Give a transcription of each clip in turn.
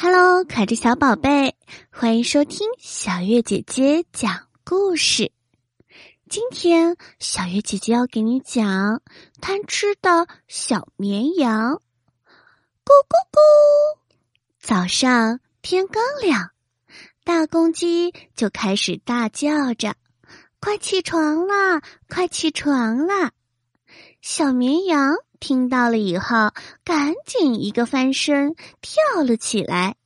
Hello，可爱的小宝贝，欢迎收听小月姐姐讲故事。今天小月姐姐要给你讲贪吃的小绵羊。咕咕咕！早上天刚亮，大公鸡就开始大叫着：“快起床啦！快起床啦！”小绵羊。听到了以后，赶紧一个翻身跳了起来。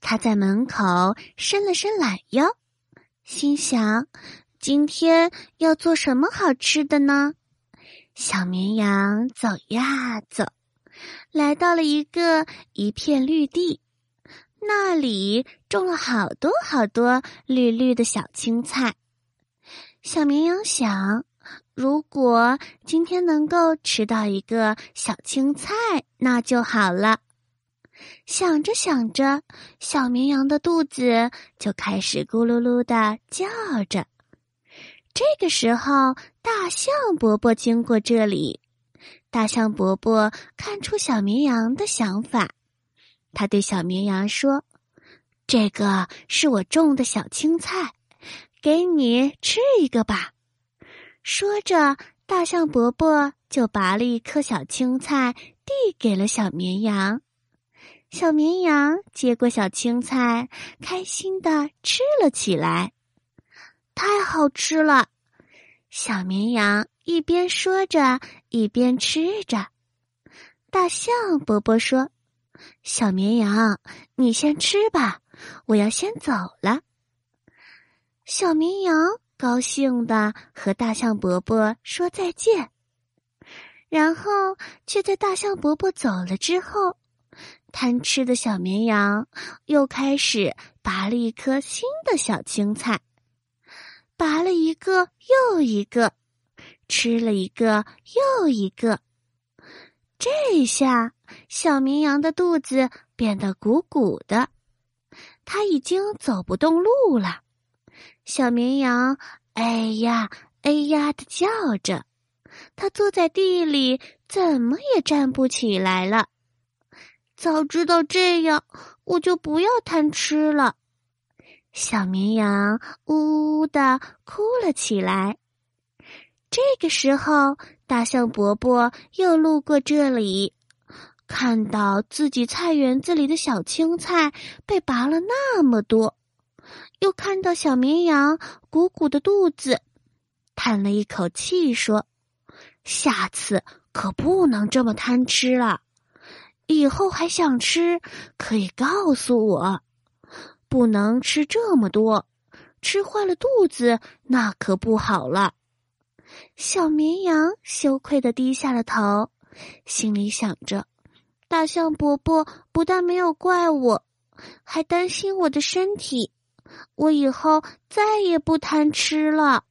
他在门口伸了伸懒腰，心想：今天要做什么好吃的呢？小绵羊走呀走，来到了一个一片绿地，那里种了好多好多绿绿的小青菜。小绵羊想。如果今天能够吃到一个小青菜，那就好了。想着想着，小绵羊的肚子就开始咕噜噜的叫着。这个时候，大象伯伯经过这里，大象伯伯看出小绵羊的想法，他对小绵羊说：“这个是我种的小青菜，给你吃一个吧。”说着，大象伯伯就拔了一颗小青菜，递给了小绵羊。小绵羊接过小青菜，开心的吃了起来。太好吃了！小绵羊一边说着，一边吃着。大象伯伯说：“小绵羊，你先吃吧，我要先走了。”小绵羊。高兴的和大象伯伯说再见，然后却在大象伯伯走了之后，贪吃的小绵羊又开始拔了一颗新的小青菜，拔了一个又一个，吃了一个又一个。这下小绵羊的肚子变得鼓鼓的，它已经走不动路了。小绵羊哎呀哎呀的叫着，它坐在地里，怎么也站不起来了。早知道这样，我就不要贪吃了。小绵羊呜呜的哭了起来。这个时候，大象伯伯又路过这里，看到自己菜园子里的小青菜被拔了那么多。又看到小绵羊鼓鼓的肚子，叹了一口气说：“下次可不能这么贪吃了。以后还想吃，可以告诉我。不能吃这么多，吃坏了肚子那可不好了。”小绵羊羞愧的低下了头，心里想着：“大象伯伯不但没有怪我，还担心我的身体。”我以后再也不贪吃了。